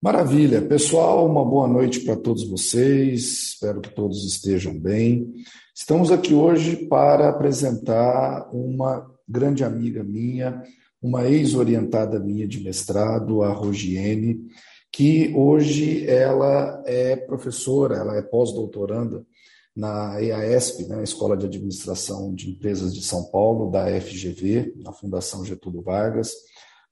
Maravilha. Pessoal, uma boa noite para todos vocês. Espero que todos estejam bem. Estamos aqui hoje para apresentar uma grande amiga minha, uma ex-orientada minha de mestrado, a Rogiene, que hoje ela é professora, ela é pós-doutoranda na EASP, né, Escola de Administração de Empresas de São Paulo, da FGV, na Fundação Getúlio Vargas.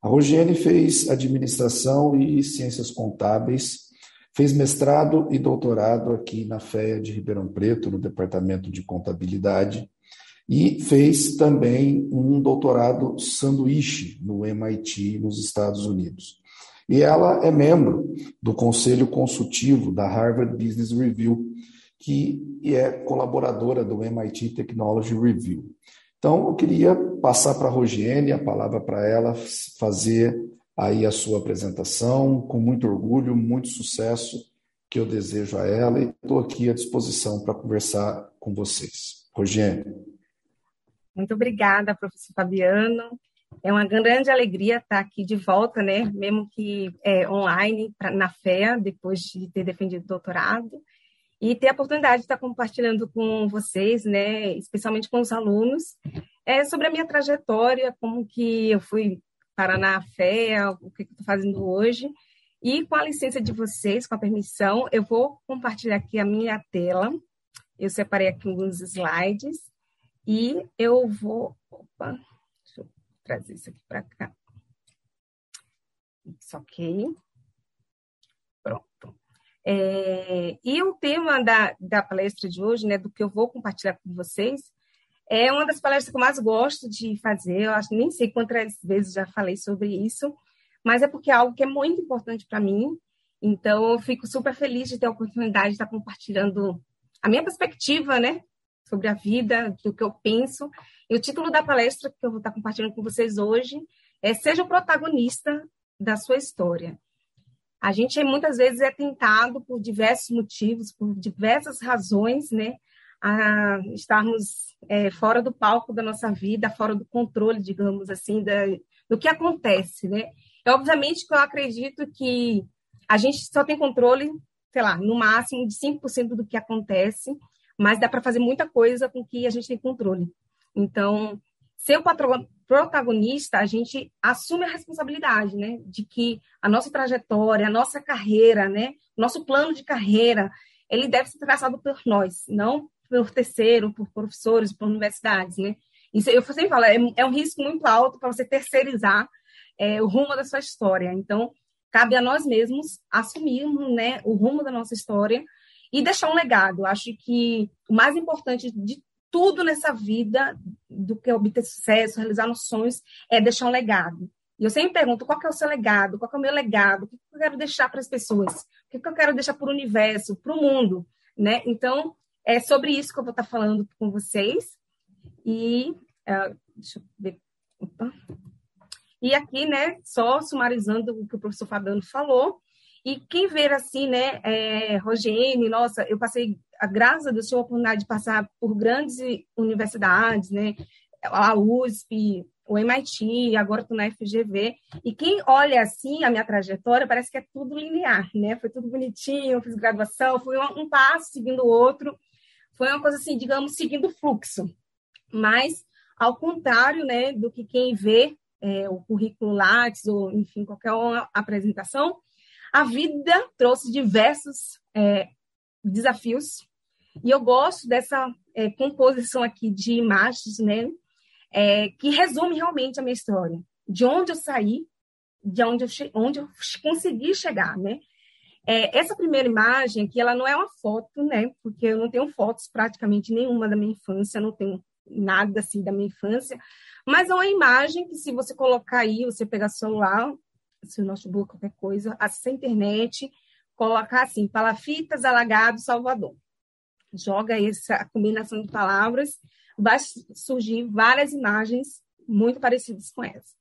A Rogiene fez administração e ciências contábeis, fez mestrado e doutorado aqui na FEA de Ribeirão Preto, no departamento de contabilidade, e fez também um doutorado sanduíche no MIT, nos Estados Unidos. E ela é membro do Conselho Consultivo da Harvard Business Review, que é colaboradora do MIT Technology Review. Então, eu queria passar para a Rogiene a palavra para ela fazer aí a sua apresentação, com muito orgulho, muito sucesso que eu desejo a ela e estou aqui à disposição para conversar com vocês. Rogiene. Muito obrigada, professor Fabiano. É uma grande alegria estar aqui de volta, né? Mesmo que é, online, pra, na FEA, depois de ter defendido o doutorado e ter a oportunidade de estar compartilhando com vocês, né, especialmente com os alunos, é, sobre a minha trajetória, como que eu fui parar na fé, o que estou fazendo hoje. E com a licença de vocês, com a permissão, eu vou compartilhar aqui a minha tela. Eu separei aqui alguns slides e eu vou. Opa, deixa eu trazer isso aqui para cá. Isso, ok. É, e o tema da, da palestra de hoje, né, do que eu vou compartilhar com vocês, é uma das palestras que eu mais gosto de fazer. Eu acho nem sei quantas vezes já falei sobre isso, mas é porque é algo que é muito importante para mim. Então, eu fico super feliz de ter a oportunidade de estar compartilhando a minha perspectiva, né, sobre a vida, do que eu penso. E o título da palestra que eu vou estar compartilhando com vocês hoje é Seja o protagonista da sua história. A gente muitas vezes é tentado por diversos motivos, por diversas razões, né, a estarmos é, fora do palco da nossa vida, fora do controle, digamos assim, da, do que acontece, né? E, obviamente que eu acredito que a gente só tem controle, sei lá, no máximo de 5% do que acontece, mas dá para fazer muita coisa com que a gente tem controle. Então, ser o protagonista, a gente assume a responsabilidade, né, de que a nossa trajetória, a nossa carreira, né, nosso plano de carreira, ele deve ser traçado por nós, não por terceiro, por professores, por universidades, né. Isso eu sempre falo, é, é um risco muito alto para você terceirizar é, o rumo da sua história. Então, cabe a nós mesmos assumirmos, né, o rumo da nossa história e deixar um legado. Acho que o mais importante de tudo nessa vida do que obter sucesso, realizar nos sonhos, é deixar um legado. E eu sempre pergunto qual é o seu legado, qual é o meu legado, o que eu quero deixar para as pessoas, o que eu quero deixar para o universo, para o mundo, né? Então, é sobre isso que eu vou estar falando com vocês. E, uh, deixa eu ver, opa. E aqui, né, só sumarizando o que o professor Fabiano falou, e quem ver assim, né, é, nossa, eu passei, a graça do senhor, a oportunidade de passar por grandes universidades, né, a USP, o MIT, agora estou na FGV, e quem olha assim a minha trajetória, parece que é tudo linear, né, foi tudo bonitinho, fiz graduação, foi um, um passo seguindo o outro, foi uma coisa assim, digamos, seguindo o fluxo, mas ao contrário, né, do que quem vê é, o currículo Lattes ou, enfim, qualquer apresentação, a vida trouxe diversos é, desafios. E eu gosto dessa é, composição aqui de imagens, né, é, que resume realmente a minha história, de onde eu saí, de onde eu, onde eu consegui chegar, né. É, essa primeira imagem aqui, ela não é uma foto, né, porque eu não tenho fotos praticamente nenhuma da minha infância, não tenho nada assim da minha infância, mas é uma imagem que se você colocar aí, você pegar celular, seu notebook, qualquer coisa, acessar a internet, colocar assim, palafitas, alagado, Salvador. Joga essa combinação de palavras, vai surgir várias imagens muito parecidas com essa.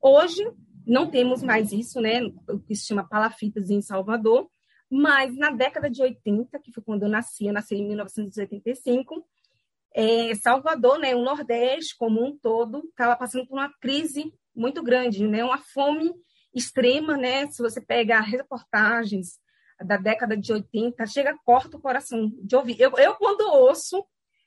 Hoje, não temos mais isso, né, o que se chama palafitas em Salvador, mas na década de 80, que foi quando eu nasci, eu nasci em 1985, é, Salvador, né, o Nordeste como um todo, estava passando por uma crise muito grande, né, uma fome extrema, né? Se você pega reportagens da década de 80, chega, corta o coração de ouvir. Eu, eu quando ouço,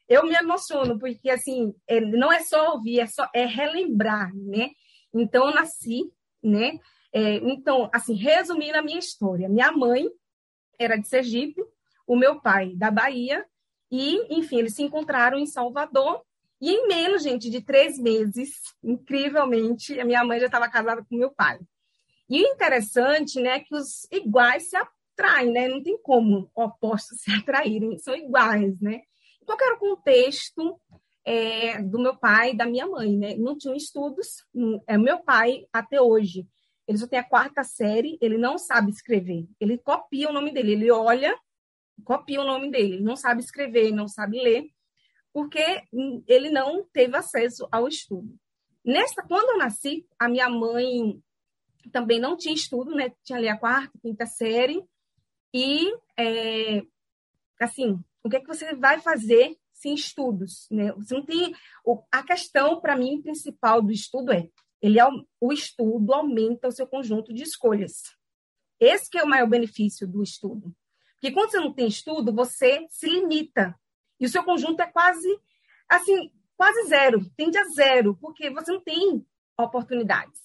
eu me emociono, porque, assim, é, não é só ouvir, é, só, é relembrar, né? Então, eu nasci, né? É, então, assim, resumindo a minha história, minha mãe era de Sergipe, o meu pai da Bahia, e, enfim, eles se encontraram em Salvador, e em menos, gente, de três meses, incrivelmente, a minha mãe já estava casada com meu pai. E o interessante, né, é que os iguais se atraem, né? Não tem como opostos se atraírem, são iguais, né? Qual era o contexto é, do meu pai e da minha mãe, né? Não tinham estudos. É meu pai até hoje. Ele só tem a quarta série, ele não sabe escrever. Ele copia o nome dele, ele olha, copia o nome dele, não sabe escrever, não sabe ler, porque ele não teve acesso ao estudo. Nesta, quando eu nasci, a minha mãe também não tinha estudo, né? Tinha ali a quarta, quinta série. E, é, assim, o que é que você vai fazer sem estudos, né? Você não tem a questão para mim principal do estudo é ele o estudo aumenta o seu conjunto de escolhas. Esse que é o maior benefício do estudo. Porque quando você não tem estudo, você se limita. E o seu conjunto é quase assim, quase zero, tende a zero, porque você não tem oportunidades.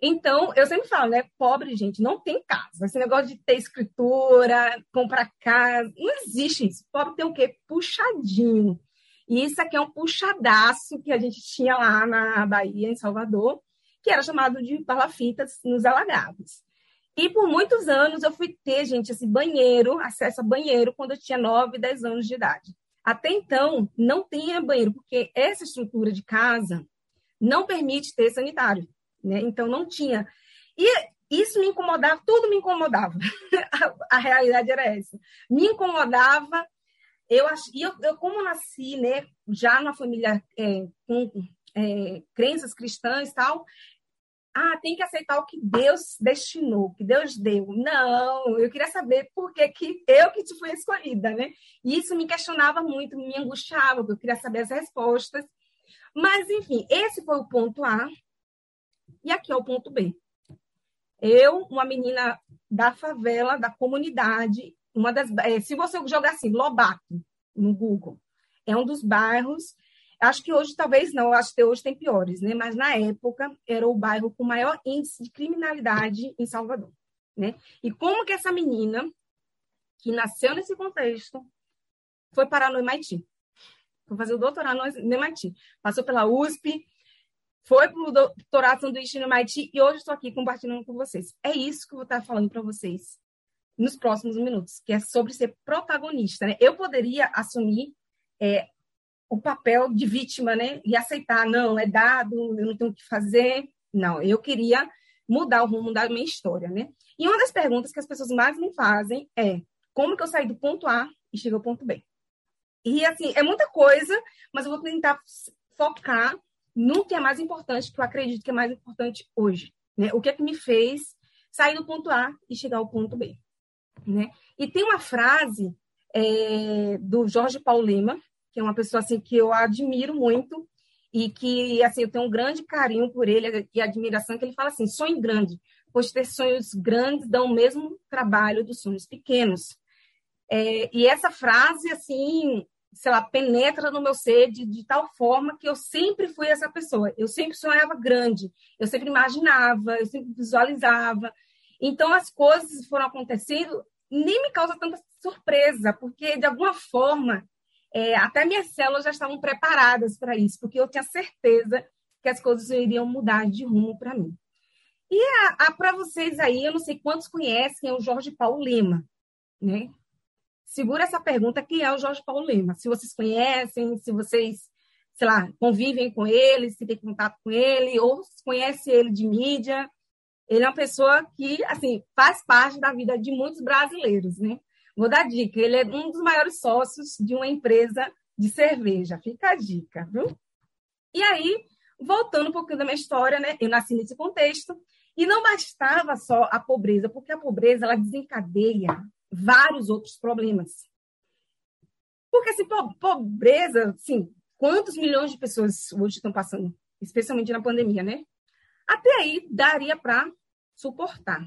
Então, eu sempre falo, né? Pobre, gente, não tem casa. Esse negócio de ter escritura, comprar casa, não existe isso. Pobre tem o quê? Puxadinho. E isso aqui é um puxadaço que a gente tinha lá na Bahia, em Salvador, que era chamado de palafitas nos alagados. E por muitos anos eu fui ter, gente, esse banheiro, acesso a banheiro, quando eu tinha 9, 10 anos de idade. Até então, não tinha banheiro, porque essa estrutura de casa não permite ter sanitário né? Então não tinha. E isso me incomodava, tudo me incomodava. a, a, realidade era essa. Me incomodava. Eu e eu, eu como nasci, né, já na família é, com é, crenças cristãs e tal, ah, tem que aceitar o que Deus destinou, que Deus deu. Não, eu queria saber por que, que eu que te fui escolhida, né? E isso me questionava muito, me angustiava, porque eu queria saber as respostas. Mas, enfim, esse foi o ponto A. E aqui é o ponto B. Eu, uma menina da favela, da comunidade, uma das, é, se você jogar assim, Lobato, no Google, é um dos bairros, acho que hoje talvez não, acho que hoje tem piores, né? Mas na época era o bairro com maior índice de criminalidade em Salvador, né? E como que essa menina, que nasceu nesse contexto, foi parar no MIT? Foi fazer o doutorado no MIT. Passou pela USP, foi para o doutorado sanduíche no MIT e hoje estou aqui compartilhando com vocês. É isso que eu vou estar falando para vocês nos próximos minutos, que é sobre ser protagonista. Né? Eu poderia assumir é, o papel de vítima né? e aceitar, não, é dado, eu não tenho o que fazer. Não, eu queria mudar o rumo da minha história. Né? E uma das perguntas que as pessoas mais me fazem é como que eu saí do ponto A e cheguei ao ponto B? E, assim, é muita coisa, mas eu vou tentar focar nunca é mais importante, que eu acredito que é mais importante hoje. Né? O que é que me fez sair do ponto A e chegar ao ponto B. Né? E tem uma frase é, do Jorge Paulo Lima, que é uma pessoa assim que eu admiro muito e que assim eu tenho um grande carinho por ele e admiração que ele fala assim sonho grande pois ter sonhos grandes dão o mesmo trabalho dos sonhos pequenos é, e essa frase assim sei lá, penetra no meu ser de, de, tal forma que eu sempre fui essa pessoa. Eu sempre sonhava grande, eu sempre imaginava, eu sempre visualizava. Então as coisas foram acontecendo, nem me causa tanta surpresa, porque de alguma forma é, até minhas células já estavam preparadas para isso, porque eu tinha certeza que as coisas iriam mudar de rumo para mim. E para vocês aí, eu não sei quantos conhecem o Jorge Paulo Lima, né? Segura essa pergunta: quem é o Jorge Paulo Lima? Se vocês conhecem, se vocês, sei lá, convivem com ele, se tem contato com ele, ou se conhece ele de mídia. Ele é uma pessoa que, assim, faz parte da vida de muitos brasileiros, né? Vou dar dica: ele é um dos maiores sócios de uma empresa de cerveja. Fica a dica, viu? E aí, voltando um pouquinho da minha história, né? Eu nasci nesse contexto. E não bastava só a pobreza, porque a pobreza ela desencadeia vários outros problemas. Porque assim, pobreza, sim, quantos milhões de pessoas hoje estão passando, especialmente na pandemia, né? Até aí daria para suportar.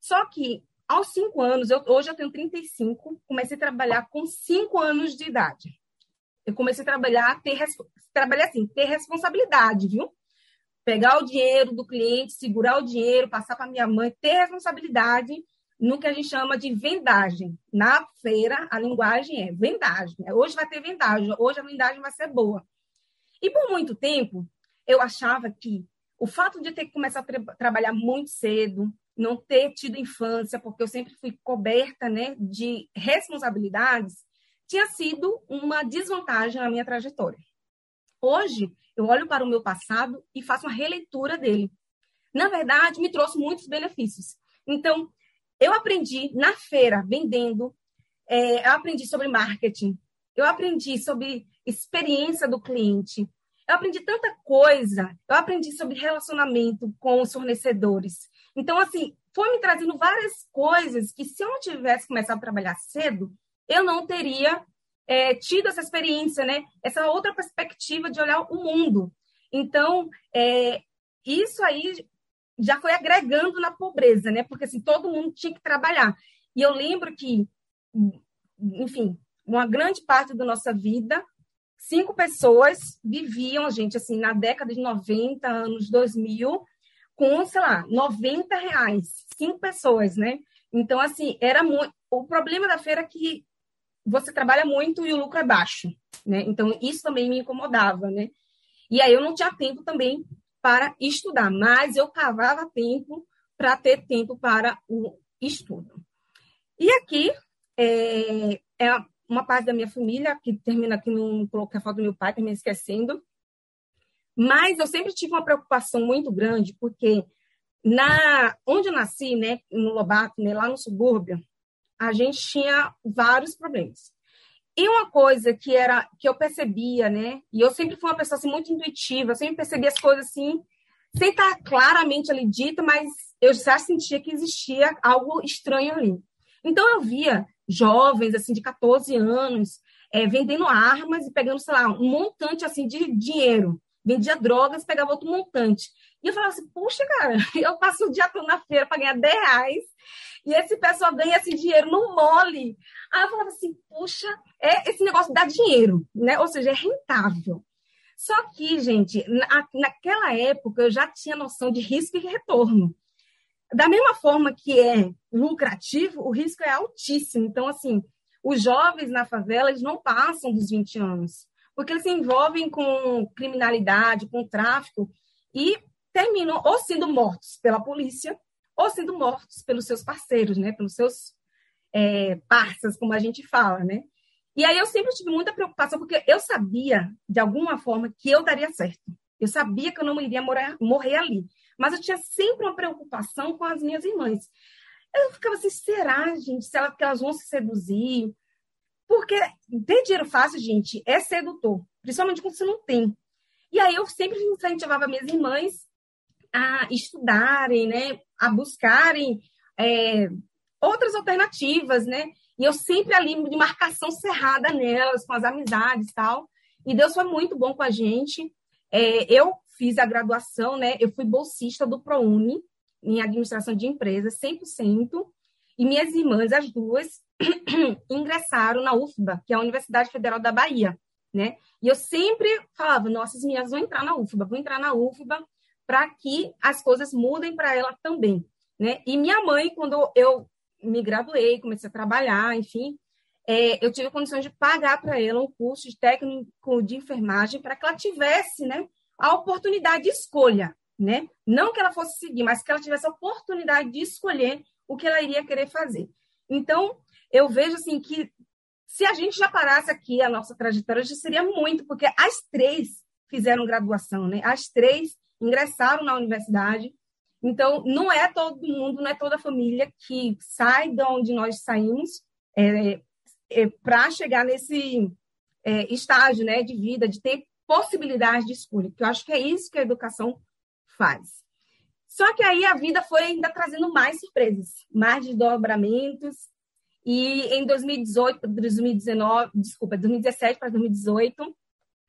Só que, aos cinco anos, eu, hoje eu tenho 35, comecei a trabalhar com cinco anos de idade. Eu comecei a trabalhar, ter, trabalhar assim, ter responsabilidade, viu? Pegar o dinheiro do cliente, segurar o dinheiro, passar para minha mãe, ter responsabilidade no que a gente chama de vendagem. Na feira, a linguagem é vendagem. Hoje vai ter vendagem, hoje a vendagem vai ser boa. E por muito tempo, eu achava que o fato de ter que começar a tra trabalhar muito cedo, não ter tido infância, porque eu sempre fui coberta né, de responsabilidades, tinha sido uma desvantagem na minha trajetória. Hoje, eu olho para o meu passado e faço uma releitura dele. Na verdade, me trouxe muitos benefícios. Então, eu aprendi na feira, vendendo, é, eu aprendi sobre marketing, eu aprendi sobre experiência do cliente, eu aprendi tanta coisa, eu aprendi sobre relacionamento com os fornecedores. Então, assim, foi me trazendo várias coisas que se eu não tivesse começado a trabalhar cedo, eu não teria é, tido essa experiência, né? Essa outra perspectiva de olhar o mundo. Então, é, isso aí já foi agregando na pobreza, né? Porque assim, todo mundo tinha que trabalhar. E eu lembro que, enfim, uma grande parte da nossa vida, cinco pessoas viviam, gente, assim, na década de 90, anos 2000, com, sei lá, 90 reais. Cinco pessoas, né? Então, assim, era muito. O problema da feira é que você trabalha muito e o lucro é baixo, né? Então, isso também me incomodava, né? E aí eu não tinha tempo também para estudar, mas eu cavava tempo para ter tempo para o estudo. E aqui é, é uma parte da minha família, que termina aqui, não coloquei a foto do meu pai, me esquecendo, mas eu sempre tive uma preocupação muito grande, porque na onde eu nasci, né, no Lobato, né, lá no subúrbio, a gente tinha vários problemas. E uma coisa que era que eu percebia, né, e eu sempre fui uma pessoa assim, muito intuitiva, eu sempre percebia as coisas assim, sem estar claramente ali dita, mas eu já sentia que existia algo estranho ali. Então eu via jovens assim de 14 anos é, vendendo armas e pegando, sei lá, um montante assim de dinheiro vendia drogas, pegava outro montante. E eu falava assim, puxa, cara, eu passo o dia todo na feira para ganhar 10 reais e esse pessoal ganha esse dinheiro no mole. Aí eu falava assim, puxa, é, esse negócio dá dinheiro, né? Ou seja, é rentável. Só que, gente, na, naquela época eu já tinha noção de risco e retorno. Da mesma forma que é lucrativo, o risco é altíssimo. Então, assim, os jovens na favela, eles não passam dos 20 anos porque eles se envolvem com criminalidade, com tráfico e terminam ou sendo mortos pela polícia ou sendo mortos pelos seus parceiros, né? Pelos seus é, parceiros, como a gente fala, né? E aí eu sempre tive muita preocupação, porque eu sabia, de alguma forma, que eu daria certo. Eu sabia que eu não iria morrer, morrer ali. Mas eu tinha sempre uma preocupação com as minhas irmãs. Eu ficava assim, será, gente, se elas, que elas vão se seduzir? Porque ter dinheiro fácil, gente, é sedutor, principalmente quando você não tem. E aí eu sempre incentivava minhas irmãs a estudarem, né, a buscarem é, outras alternativas, né? E eu sempre ali de marcação cerrada nelas, com as amizades e tal. E Deus foi muito bom com a gente. É, eu fiz a graduação, né? Eu fui bolsista do ProUni, em administração de empresas, 100%. E minhas irmãs, as duas, ingressaram na UFBA, que é a Universidade Federal da Bahia, né? E eu sempre falava, nossas minhas vão entrar na UFBA, vão entrar na UFBA para que as coisas mudem para ela também, né? E minha mãe, quando eu me graduei, comecei a trabalhar, enfim, é, eu tive condições de pagar para ela um curso de técnico de enfermagem para que ela tivesse, né, a oportunidade de escolha, né? Não que ela fosse seguir, mas que ela tivesse a oportunidade de escolher o que ela iria querer fazer. Então, eu vejo assim que se a gente já parasse aqui a nossa trajetória, já seria muito, porque as três fizeram graduação, né? As três ingressaram na universidade. Então, não é todo mundo, não é toda a família que sai de onde nós saímos é, é, para chegar nesse é, estágio né, de vida, de ter possibilidade de escolha, que eu acho que é isso que a educação faz. Só que aí a vida foi ainda trazendo mais surpresas, mais desdobramentos, e em 2018, 2019, desculpa, 2017 para 2018,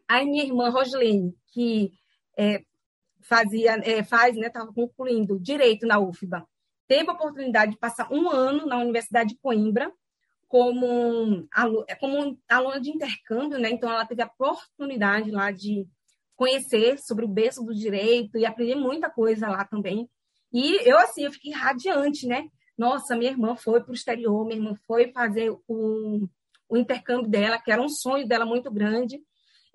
a minha irmã Roslene, que é, fazia, é, faz, né, estava concluindo direito na UFBA, teve a oportunidade de passar um ano na Universidade de Coimbra como, como aluna de intercâmbio, né? Então, ela teve a oportunidade lá de conhecer sobre o berço do direito e aprender muita coisa lá também. E eu, assim, eu fiquei radiante, né? Nossa, minha irmã foi para o exterior, minha irmã foi fazer o, o intercâmbio dela, que era um sonho dela muito grande.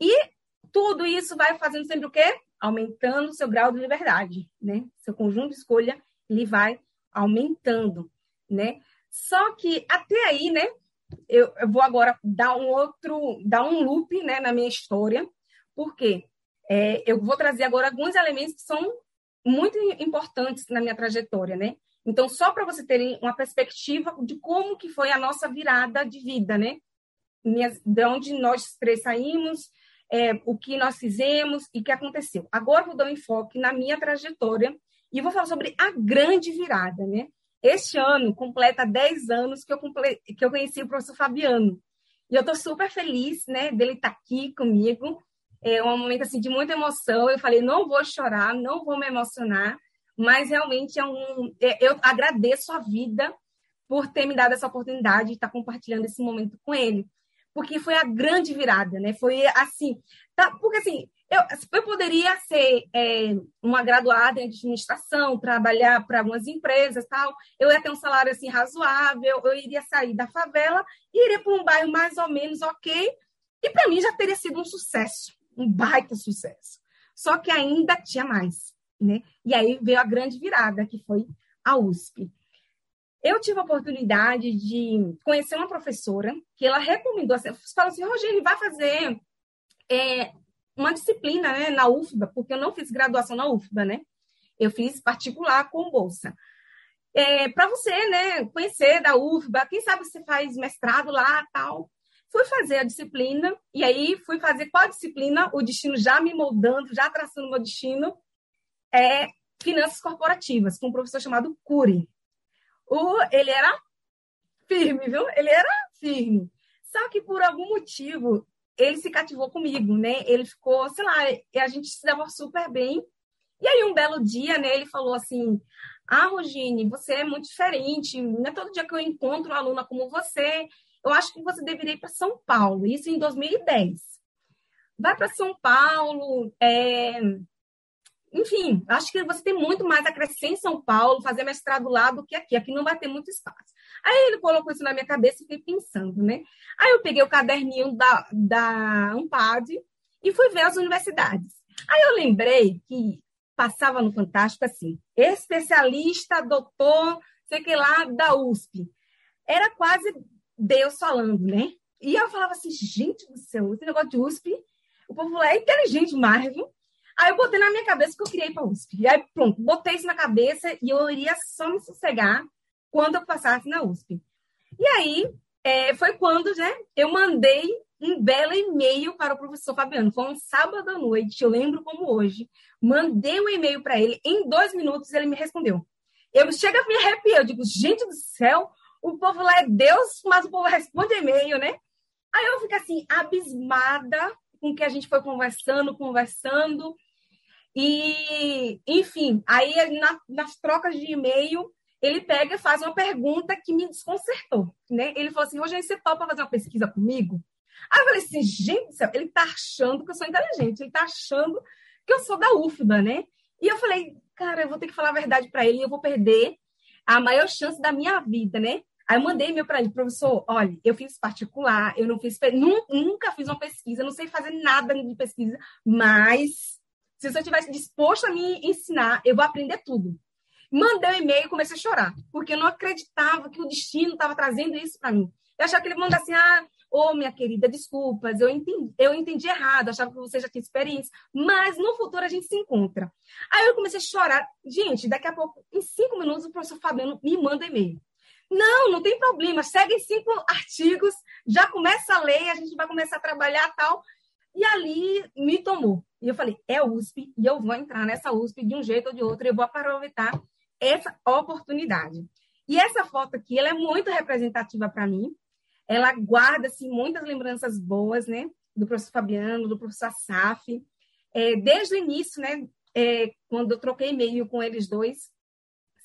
E tudo isso vai fazendo sempre o quê? Aumentando o seu grau de liberdade, né? Seu conjunto de escolha, ele vai aumentando, né? Só que até aí, né? Eu, eu vou agora dar um outro, dar um loop, né, na minha história, porque é, eu vou trazer agora alguns elementos que são muito importantes na minha trajetória, né? Então, só para você terem uma perspectiva de como que foi a nossa virada de vida, né? De onde nós três saímos, é, o que nós fizemos e o que aconteceu. Agora vou dar um enfoque na minha trajetória e vou falar sobre a grande virada, né? Este ano completa 10 anos que eu, comple... que eu conheci o professor Fabiano. E eu estou super feliz, né, dele estar tá aqui comigo. É um momento assim de muita emoção. Eu falei, não vou chorar, não vou me emocionar, mas realmente é um. É, eu agradeço a vida por ter me dado essa oportunidade de estar compartilhando esse momento com ele, porque foi a grande virada, né? Foi assim, tá, porque assim eu, eu poderia ser é, uma graduada em administração, trabalhar para algumas empresas, tal. Eu ia ter um salário assim razoável, eu iria sair da favela e iria para um bairro mais ou menos ok. E para mim já teria sido um sucesso, um baita sucesso. Só que ainda tinha mais, né? E aí veio a grande virada, que foi a USP. Eu tive a oportunidade de conhecer uma professora que ela recomendou, assim, falou assim, Rogério, vai fazer é, uma disciplina né, na UFBA, porque eu não fiz graduação na UFBA, né? Eu fiz particular com bolsa. É, para você, né, conhecer da UFBA, quem sabe você faz mestrado lá, tal. Fui fazer a disciplina, e aí fui fazer qual disciplina? O destino já me moldando, já traçando meu destino, é Finanças Corporativas, com um professor chamado Cury. O, ele era firme, viu? Ele era firme. Só que por algum motivo ele se cativou comigo, né? Ele ficou, sei lá, e a gente se dava super bem. E aí, um belo dia, né, ele falou assim: Ah, Rogine, você é muito diferente. Não é todo dia que eu encontro uma aluna como você. Eu acho que você deveria ir para São Paulo. Isso em 2010. Vai para São Paulo. É... Enfim, acho que você tem muito mais a crescer em São Paulo, fazer mestrado lá do que aqui. Aqui não vai ter muito espaço. Aí ele colocou isso na minha cabeça e fiquei pensando, né? Aí eu peguei o caderninho da, da Ampad e fui ver as universidades. Aí eu lembrei que passava no Fantástico assim, especialista, doutor, sei que lá, da USP. Era quase Deus falando, né? E eu falava assim, gente do céu, esse negócio de USP, o povo é inteligente mais, viu? Aí eu botei na minha cabeça que eu ir para USP. E aí, pronto, botei isso na cabeça e eu iria só me sossegar quando eu passasse na USP. E aí, é, foi quando né, eu mandei um belo e-mail para o professor Fabiano. Foi um sábado à noite, eu lembro como hoje. Mandei um e-mail para ele, em dois minutos ele me respondeu. Eu chego a me arrepiar, eu digo, gente do céu, o povo lá é Deus, mas o povo responde e-mail, né? Aí eu fico assim, abismada com que a gente foi conversando, conversando. E, enfim, aí na, nas trocas de e-mail, ele pega e faz uma pergunta que me desconcertou, né? Ele falou assim, Rogério, você topa fazer uma pesquisa comigo? Aí eu falei assim, gente do céu, ele tá achando que eu sou inteligente, ele tá achando que eu sou da UFBA, né? E eu falei, cara, eu vou ter que falar a verdade para ele e eu vou perder a maior chance da minha vida, né? Aí eu mandei e-mail para ele, professor, olha, eu fiz particular, eu não fiz, nunca fiz uma pesquisa, não sei fazer nada de pesquisa, mas se você estivesse disposto a me ensinar, eu vou aprender tudo. Mandei um e-mail e comecei a chorar, porque eu não acreditava que o destino estava trazendo isso para mim. Eu achava que ele mandasse assim, ah, ô oh, minha querida, desculpas, eu entendi, eu entendi errado, achava que você já tinha experiência, mas no futuro a gente se encontra. Aí eu comecei a chorar. Gente, daqui a pouco, em cinco minutos, o professor Fabiano me manda e-mail. Não, não tem problema, segue cinco artigos, já começa a ler, a gente vai começar a trabalhar tal. E ali me tomou. E eu falei, é USP, e eu vou entrar nessa USP de um jeito ou de outro, eu vou aproveitar essa oportunidade. E essa foto aqui, ela é muito representativa para mim. Ela guarda assim, muitas lembranças boas, né? Do professor Fabiano, do professor Saf. É, desde o início, né? É, quando eu troquei e-mail com eles dois,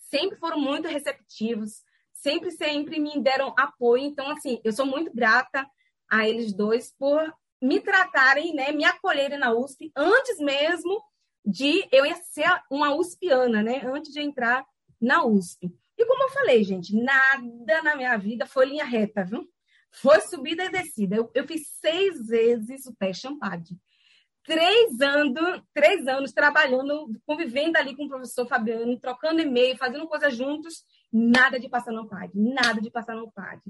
sempre foram muito receptivos, sempre, sempre me deram apoio. Então, assim, eu sou muito grata a eles dois por me tratarem, né, me acolherem na USP antes mesmo de eu ser uma USPiana, né, antes de entrar na USP. E como eu falei, gente, nada na minha vida foi linha reta, viu? Foi subida e descida. Eu, eu fiz seis vezes o teste Ampad. Três anos, três anos trabalhando, convivendo ali com o professor Fabiano, trocando e-mail, fazendo coisas juntos, nada de passar no PAD, nada de passar no PAD.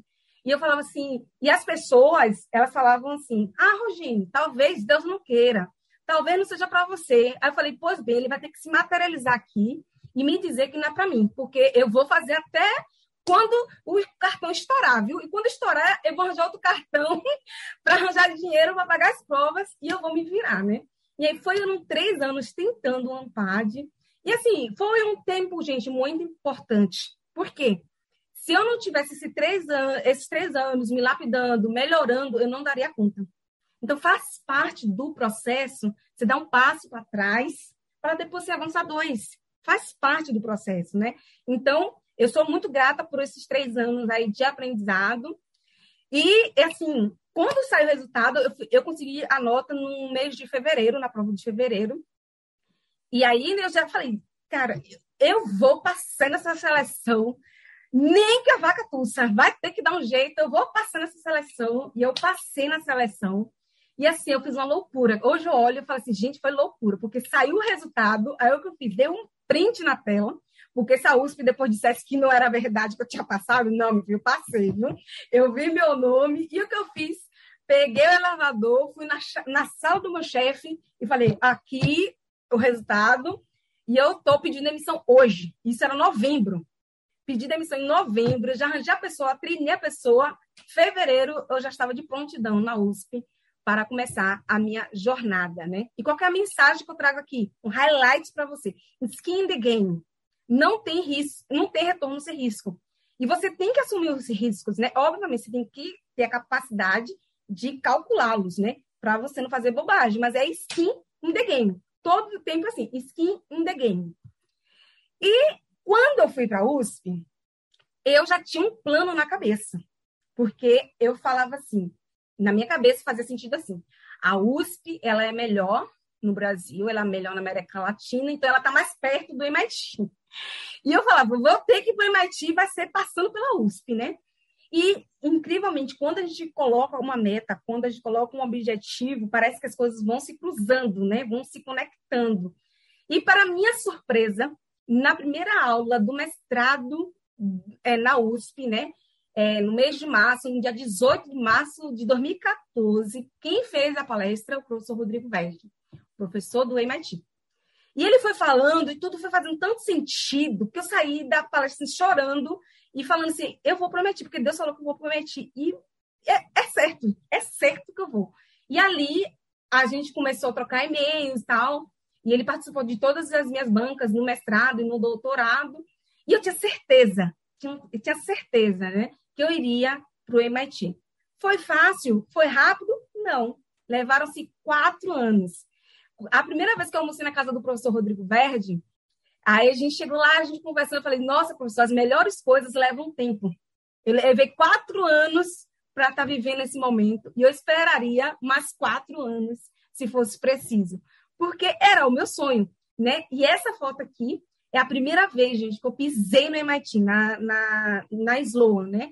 E eu falava assim, e as pessoas, elas falavam assim: ah, Rogine, talvez Deus não queira, talvez não seja para você. Aí eu falei: pois bem, ele vai ter que se materializar aqui e me dizer que não é para mim, porque eu vou fazer até quando o cartão estourar, viu? E quando estourar, eu vou arranjar outro cartão para arranjar dinheiro para pagar as provas e eu vou me virar, né? E aí foi um, três anos tentando o AMPAD. E assim, foi um tempo, gente, muito importante. Por quê? Se eu não tivesse esses três, anos, esses três anos me lapidando, melhorando, eu não daria conta. Então, faz parte do processo você dar um passo para trás para depois você avançar dois. Faz parte do processo, né? Então, eu sou muito grata por esses três anos aí de aprendizado. E, assim, quando saiu o resultado, eu, eu consegui a nota no mês de fevereiro, na prova de fevereiro. E aí eu já falei, cara, eu vou passar nessa seleção nem que a vaca tussa, vai ter que dar um jeito, eu vou passar nessa seleção. E eu passei na seleção. E assim, eu fiz uma loucura. Hoje eu olho e falo assim, gente, foi loucura, porque saiu o resultado, aí o que eu fiz? Dei um print na tela, porque se a USP depois dissesse que não era verdade que eu tinha passado, não, meu filho, passei, viu? Eu vi meu nome e o que eu fiz? Peguei o elevador, fui na, na sala do meu chefe e falei, aqui o resultado, e eu tô pedindo emissão hoje. Isso era novembro pedi demissão em novembro, já arranjei a pessoa, treinei a pessoa. Fevereiro eu já estava de prontidão na USP para começar a minha jornada, né? E qual é a mensagem que eu trago aqui? Um highlight para você. Skin in the game. Não tem risco, não tem retorno sem risco. E você tem que assumir os riscos, né? Obviamente, você tem que ter a capacidade de calculá-los, né? Para você não fazer bobagem. Mas é skin in the game. Todo o tempo assim, skin in the game. E quando eu fui para a USP, eu já tinha um plano na cabeça, porque eu falava assim, na minha cabeça fazia sentido assim, a USP ela é melhor no Brasil, ela é melhor na América Latina, então ela está mais perto do MIT. E eu falava, vou ter que ir para o MIT, vai ser passando pela USP, né? E, incrivelmente, quando a gente coloca uma meta, quando a gente coloca um objetivo, parece que as coisas vão se cruzando, né? Vão se conectando. E, para minha surpresa, na primeira aula do mestrado é, na USP, né? É, no mês de março, no dia 18 de março de 2014, quem fez a palestra o professor Rodrigo Verde, professor do MIT. E ele foi falando e tudo foi fazendo tanto sentido que eu saí da palestra assim, chorando e falando assim: eu vou prometer, porque Deus falou que eu vou prometer. E é, é certo, é certo que eu vou. E ali a gente começou a trocar e-mails e tal. E ele participou de todas as minhas bancas no mestrado e no doutorado. E eu tinha certeza, eu tinha certeza, né, que eu iria para o MIT. Foi fácil? Foi rápido? Não. Levaram-se quatro anos. A primeira vez que eu almocei na casa do professor Rodrigo Verde, aí a gente chegou lá, a gente conversando, eu falei, nossa, professor, as melhores coisas levam tempo. Eu levei quatro anos para estar tá vivendo esse momento, e eu esperaria mais quatro anos, se fosse preciso porque era o meu sonho, né? E essa foto aqui é a primeira vez, gente, que eu pisei no MIT, na, na, na Sloan, né?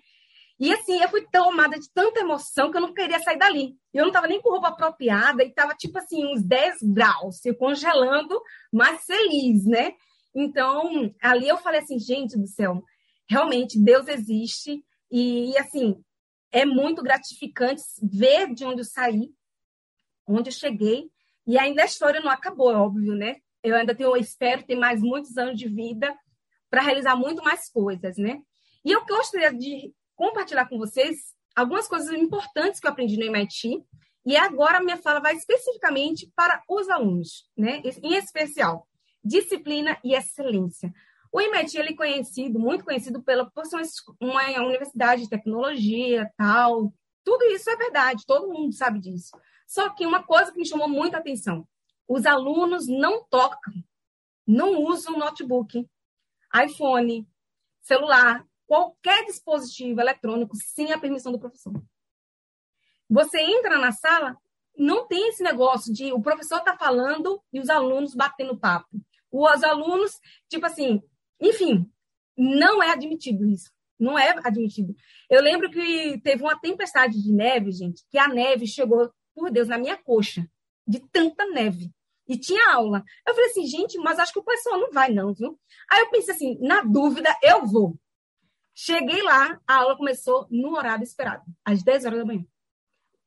E assim, eu fui tomada de tanta emoção que eu não queria sair dali. Eu não estava nem com roupa apropriada e estava tipo assim, uns 10 graus, se congelando, mas feliz, né? Então, ali eu falei assim, gente do céu, realmente Deus existe e assim, é muito gratificante ver de onde eu saí, onde eu cheguei e ainda a história não acabou, é óbvio, né? Eu ainda tenho, eu espero ter mais muitos anos de vida para realizar muito mais coisas, né? E eu gostaria de compartilhar com vocês algumas coisas importantes que eu aprendi no MIT. E agora minha fala vai especificamente para os alunos, né? Em especial, disciplina e excelência. O MIT ele é conhecido, muito conhecido pela por ser uma universidade de tecnologia, tal. Tudo isso é verdade, todo mundo sabe disso. Só que uma coisa que me chamou muita atenção: os alunos não tocam, não usam notebook. iPhone, celular, qualquer dispositivo eletrônico sem a permissão do professor. Você entra na sala, não tem esse negócio de o professor tá falando e os alunos batendo papo. Os alunos, tipo assim, enfim, não é admitido isso. Não é admitido. Eu lembro que teve uma tempestade de neve, gente, que a neve chegou, por Deus, na minha coxa, de tanta neve. E tinha aula. Eu falei assim, gente, mas acho que o pessoal não vai, não, viu? Aí eu pensei assim, na dúvida, eu vou. Cheguei lá, a aula começou no horário esperado, às 10 horas da manhã.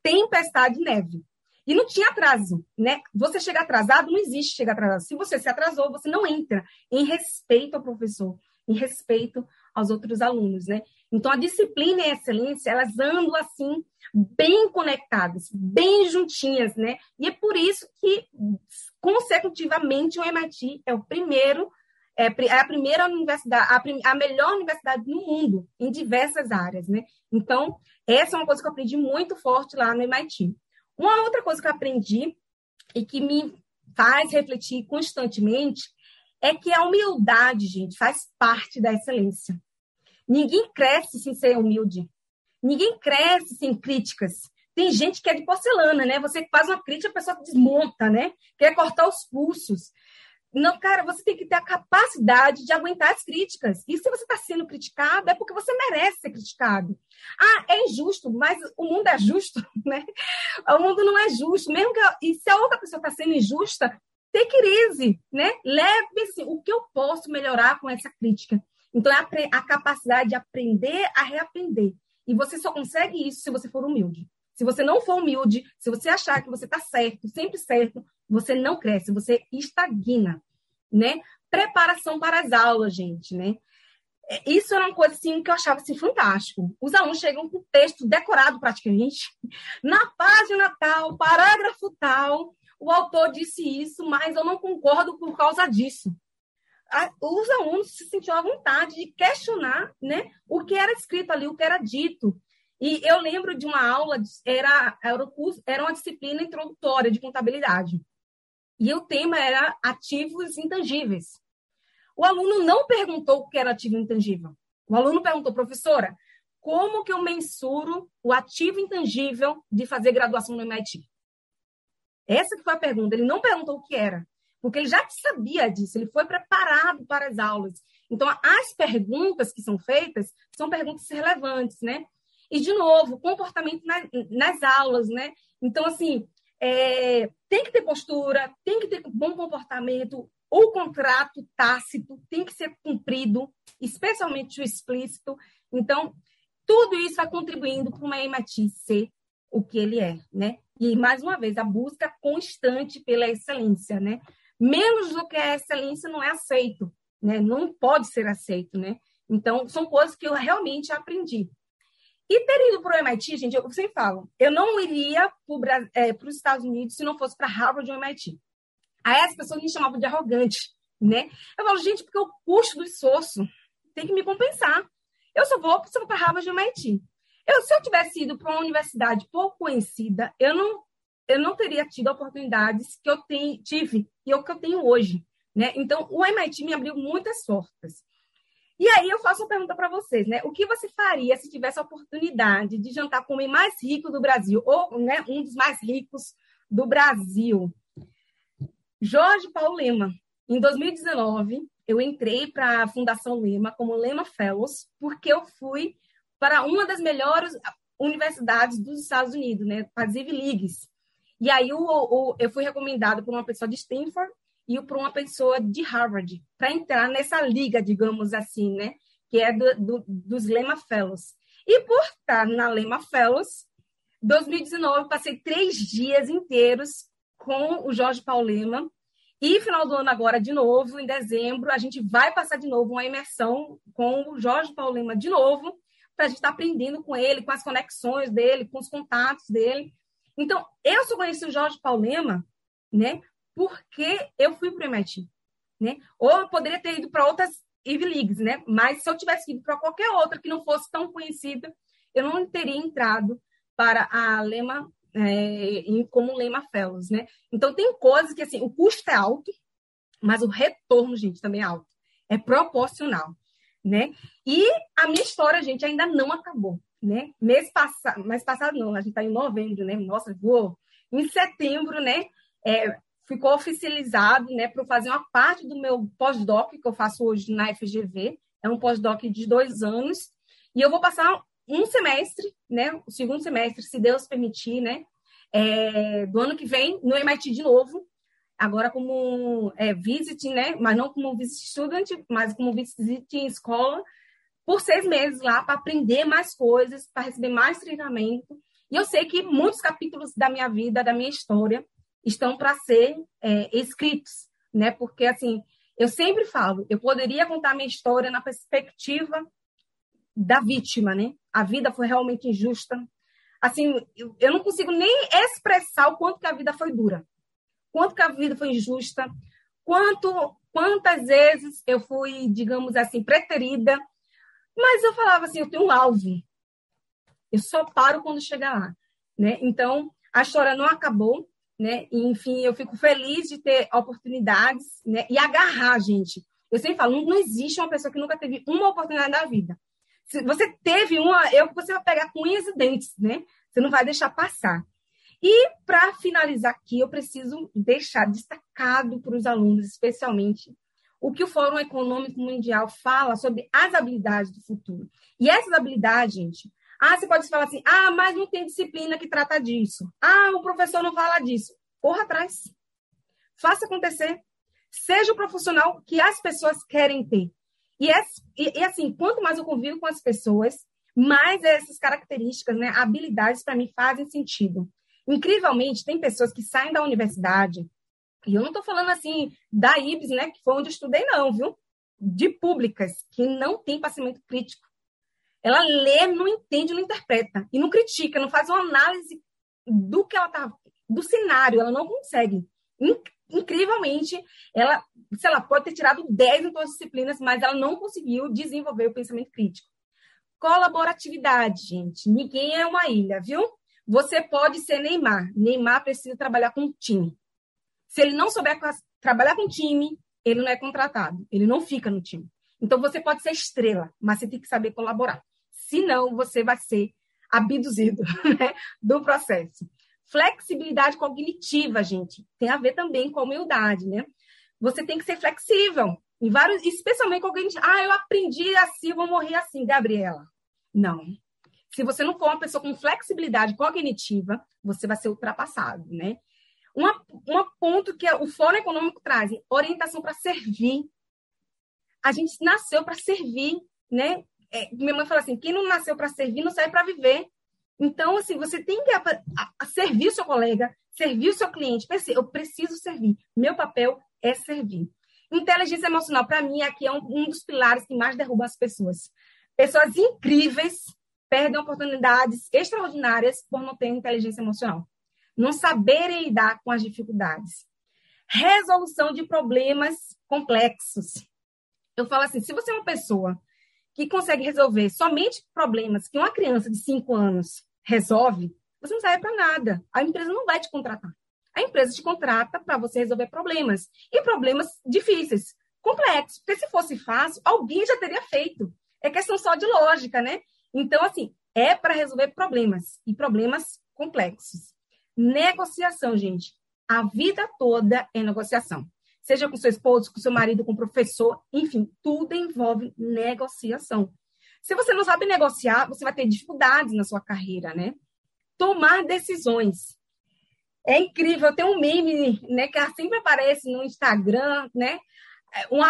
Tempestade de neve. E não tinha atraso, né? Você chega atrasado, não existe chegar atrasado. Se você se atrasou, você não entra em respeito ao professor, em respeito aos outros alunos, né? Então, a disciplina e a excelência, elas andam assim, bem conectadas, bem juntinhas, né? E é por isso que, consecutivamente, o MIT é o primeiro, é, é a primeira universidade, a, a melhor universidade no mundo, em diversas áreas, né? Então, essa é uma coisa que eu aprendi muito forte lá no MIT. Uma outra coisa que eu aprendi e que me faz refletir constantemente é que a humildade, gente, faz parte da excelência. Ninguém cresce sem ser humilde. Ninguém cresce sem críticas. Tem gente que é de porcelana, né? Você faz uma crítica, a pessoa desmonta, né? Quer cortar os pulsos. Não, cara, você tem que ter a capacidade de aguentar as críticas. E se você está sendo criticado, é porque você merece ser criticado. Ah, é injusto, mas o mundo é justo, né? O mundo não é justo. Mesmo que. E se a outra pessoa está sendo injusta, tem crise, né? Leve assim, o que eu posso melhorar com essa crítica. Então, é a, capacidade de aprender a reaprender. E você só consegue isso se você for humilde. Se você não for humilde, se você achar que você está certo, sempre certo, você não cresce, você estagna, né? Preparação para as aulas, gente, né? É, isso era uma coisa assim que eu achava assim fantástico. Os alunos chegam com o texto decorado praticamente, na página tal, parágrafo tal, o autor disse isso, mas eu não concordo por causa disso. Os alunos se sentiam à vontade de questionar, né, o que era escrito ali, o que era dito. E eu lembro de uma aula, era, era, curso, era uma disciplina introdutória de contabilidade. E o tema era ativos intangíveis. O aluno não perguntou o que era ativo intangível. O aluno perguntou, professora, como que eu mensuro o ativo intangível de fazer graduação no MIT? Essa que foi a pergunta. Ele não perguntou o que era, porque ele já sabia disso, ele foi preparado para as aulas. Então, as perguntas que são feitas são perguntas relevantes, né? E, de novo, comportamento nas, nas aulas, né? Então, assim, é, tem que ter postura, tem que ter bom comportamento, o contrato tácito tem que ser cumprido, especialmente o explícito. Então, tudo isso vai contribuindo para uma EMATI ser o que ele é, né? E, mais uma vez, a busca constante pela excelência, né? Menos do que a excelência não é aceito, né? Não pode ser aceito, né? Então, são coisas que eu realmente aprendi. E ter ido para o MIT, gente, eu sempre falo, eu não iria para é, os Estados Unidos se não fosse para Harvard ou MIT. Aí as pessoas me chamavam de arrogante, né? Eu falo, gente, porque o custo do esforço tem que me compensar. Eu só vou, só vou para Harvard ou MIT. Eu, se eu tivesse ido para uma universidade pouco conhecida, eu não, eu não teria tido oportunidades que eu tenho, tive e o que eu tenho hoje. Né? Então, o MIT me abriu muitas portas. E aí eu faço uma pergunta para vocês, né? O que você faria se tivesse a oportunidade de jantar com o homem mais rico do Brasil, ou né, um dos mais ricos do Brasil? Jorge Paulo Lema. Em 2019, eu entrei para a Fundação Lema como Lema Fellows, porque eu fui para uma das melhores universidades dos Estados Unidos, né? Para as Leagues. E aí o, o, eu fui recomendado por uma pessoa de Stanford e para uma pessoa de Harvard, para entrar nessa liga, digamos assim, né? Que é do, do, dos Lema Fellows. E por estar na Lema Fellows, 2019, passei três dias inteiros com o Jorge Paulo Lema. E final do ano agora, de novo, em dezembro, a gente vai passar de novo uma imersão com o Jorge Paulo Lema de novo, para a gente estar tá aprendendo com ele, com as conexões dele, com os contatos dele. Então, eu só conheci o Jorge Paulo Lema, né? porque eu fui para o MIT, né? Ou eu poderia ter ido para outras Ivy Leagues, né? Mas se eu tivesse ido para qualquer outra que não fosse tão conhecida, eu não teria entrado para a Lema é, como Lema Fellows, né? Então tem coisas que assim, o custo é alto, mas o retorno, gente, também é alto. é proporcional, né? E a minha história, gente, ainda não acabou, né? Mês passado, mês passado não, a gente está em novembro, né? Nossa, voou. Em setembro, né? É, ficou oficializado, né, para fazer uma parte do meu pós-doc que eu faço hoje na FGV. É um pós-doc de dois anos e eu vou passar um semestre, né, o segundo semestre, se Deus permitir, né, é, do ano que vem no MIT de novo, agora como é, visiting, né, mas não como visit student, mas como visiting escola, por seis meses lá para aprender mais coisas, para receber mais treinamento. E eu sei que muitos capítulos da minha vida, da minha história, estão para ser é, escritos, né? Porque assim, eu sempre falo, eu poderia contar minha história na perspectiva da vítima, né? A vida foi realmente injusta. Assim, eu, eu não consigo nem expressar o quanto que a vida foi dura, quanto que a vida foi injusta, quanto quantas vezes eu fui, digamos assim, preterida, mas eu falava assim, eu tenho um alvo. Eu só paro quando chegar lá, né? Então, a história não acabou, né? E, enfim, eu fico feliz de ter oportunidades, né? E agarrar, gente. Eu sempre falo, não, existe uma pessoa que nunca teve uma oportunidade na vida. Se você teve uma, eu você vai pegar com unhas e dentes, né? Você não vai deixar passar. E para finalizar aqui, eu preciso deixar destacado para os alunos, especialmente, o que o Fórum Econômico Mundial fala sobre as habilidades do futuro. E essas habilidades, gente, ah, você pode falar assim, ah, mas não tem disciplina que trata disso. Ah, o professor não fala disso. Corra atrás. Faça acontecer. Seja o profissional que as pessoas querem ter. E, e, e assim, quanto mais eu convivo com as pessoas, mais essas características, né, habilidades para mim fazem sentido. Incrivelmente, tem pessoas que saem da universidade, e eu não estou falando assim da IBS, né, que foi onde estudei, não, viu? De públicas, que não tem pensamento crítico. Ela lê, não entende, não interpreta. E não critica, não faz uma análise do que ela tá, do cenário, ela não consegue. Incrivelmente, ela, sei lá, pode ter tirado 10 em todas as disciplinas, mas ela não conseguiu desenvolver o pensamento crítico. Colaboratividade, gente. Ninguém é uma ilha, viu? Você pode ser Neymar. Neymar precisa trabalhar com um time. Se ele não souber trabalhar com time, ele não é contratado. Ele não fica no time. Então, você pode ser estrela, mas você tem que saber colaborar senão você vai ser abduzido né, do processo. Flexibilidade cognitiva, gente, tem a ver também com humildade, né? Você tem que ser flexível, em vários, especialmente com alguém, ah, eu aprendi assim, vou morrer assim, Gabriela. Não. Se você não for uma pessoa com flexibilidade cognitiva, você vai ser ultrapassado, né? Uma, uma ponto que o Fórum Econômico traz, orientação para servir. A gente nasceu para servir, né? é, minha mãe fala assim: quem não nasceu para servir não serve para viver. Então, assim, você tem que a, a, servir o seu colega, servir o seu cliente. Eu preciso servir. Meu papel é servir. Inteligência emocional, para mim, aqui é um, um, dos pilares que mais derruba as pessoas. Pessoas incríveis perdem oportunidades extraordinárias por não ter inteligência emocional. Não saberem lidar com as dificuldades. Resolução de problemas complexos. Eu falo assim: se você é uma pessoa que consegue resolver somente problemas que uma criança de 5 anos resolve, você não serve para nada. A empresa não vai te contratar. A empresa te contrata para você resolver problemas. E problemas difíceis, complexos. Porque se fosse fácil, alguém já teria feito. É questão só de lógica, né? Então, assim, é para resolver problemas. E problemas complexos. Negociação, gente. A vida toda é negociação seja com seu esposo, com seu marido, com o professor, enfim, tudo envolve negociação. Se você não sabe negociar, você vai ter dificuldades na sua carreira, né? Tomar decisões. É incrível, tem um meme, né, que sempre aparece no Instagram, né? Um,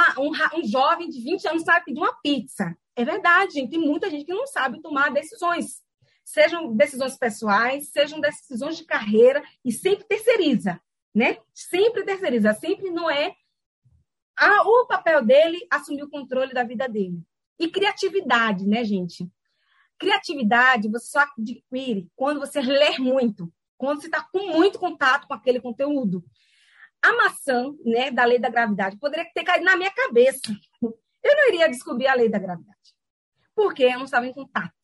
um jovem de 20 anos sabe pedir uma pizza. É verdade, gente. Tem muita gente que não sabe tomar decisões. Sejam decisões pessoais, sejam decisões de carreira e sempre terceiriza né? Sempre terceiriza, sempre não é ah, o papel dele assumir o controle da vida dele. E criatividade, né, gente? Criatividade você só adquire quando você lê muito, quando você está com muito contato com aquele conteúdo. A maçã, né, da lei da gravidade, poderia ter caído na minha cabeça. Eu não iria descobrir a lei da gravidade, porque eu não estava em contato.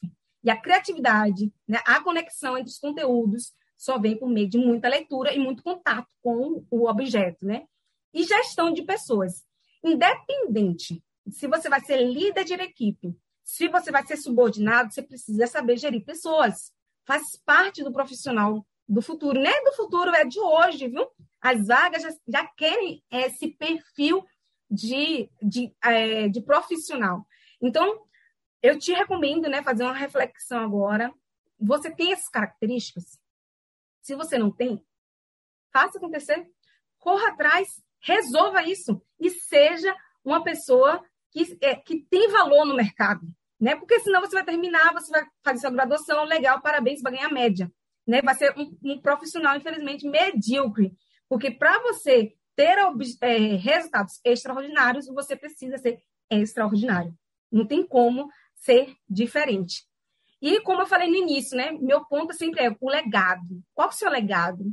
E a criatividade, né, a conexão entre os conteúdos só vem por meio de muita leitura e muito contato com o objeto, né? E gestão de pessoas. Independente se você vai ser líder de equipe, se você vai ser subordinado, você precisa saber gerir pessoas. Faz parte do profissional do futuro. É do futuro, é de hoje, viu? As vagas já, já querem esse perfil de, de, é, de profissional. Então, eu te recomendo né, fazer uma reflexão agora. Você tem essas características? Se você não tem, faça acontecer. Corra atrás, resolva isso e seja uma pessoa que, é, que tem valor no mercado. Né? Porque senão você vai terminar, você vai fazer sua graduação, legal, parabéns, vai ganhar média. Né? Vai ser um, um profissional, infelizmente, medíocre. Porque para você ter é, resultados extraordinários, você precisa ser extraordinário. Não tem como ser diferente. E como eu falei no início, né? Meu ponto sempre é o legado. Qual é o seu legado?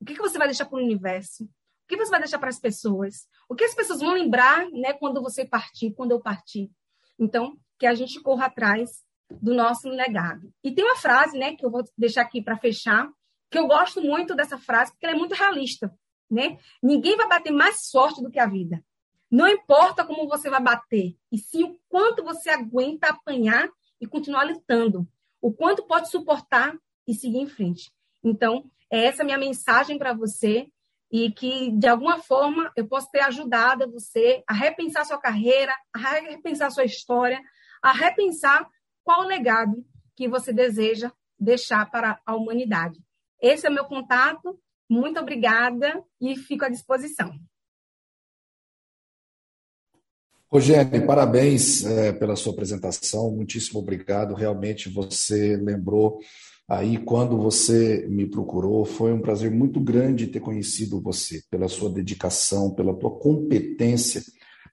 O que, que você vai deixar para o universo? O que você vai deixar para as pessoas? O que as pessoas vão lembrar, né? Quando você partir, quando eu partir. Então, que a gente corra atrás do nosso legado. E tem uma frase, né? Que eu vou deixar aqui para fechar, que eu gosto muito dessa frase, porque ela é muito realista, né? Ninguém vai bater mais forte do que a vida. Não importa como você vai bater, e sim o quanto você aguenta apanhar e continuar lutando. O quanto pode suportar e seguir em frente. Então, é essa minha mensagem para você e que, de alguma forma, eu posso ter ajudado você a repensar sua carreira, a repensar sua história, a repensar qual o legado que você deseja deixar para a humanidade. Esse é o meu contato. Muito obrigada e fico à disposição. Rogério, parabéns é, pela sua apresentação, muitíssimo obrigado. Realmente você lembrou aí quando você me procurou, foi um prazer muito grande ter conhecido você, pela sua dedicação, pela tua competência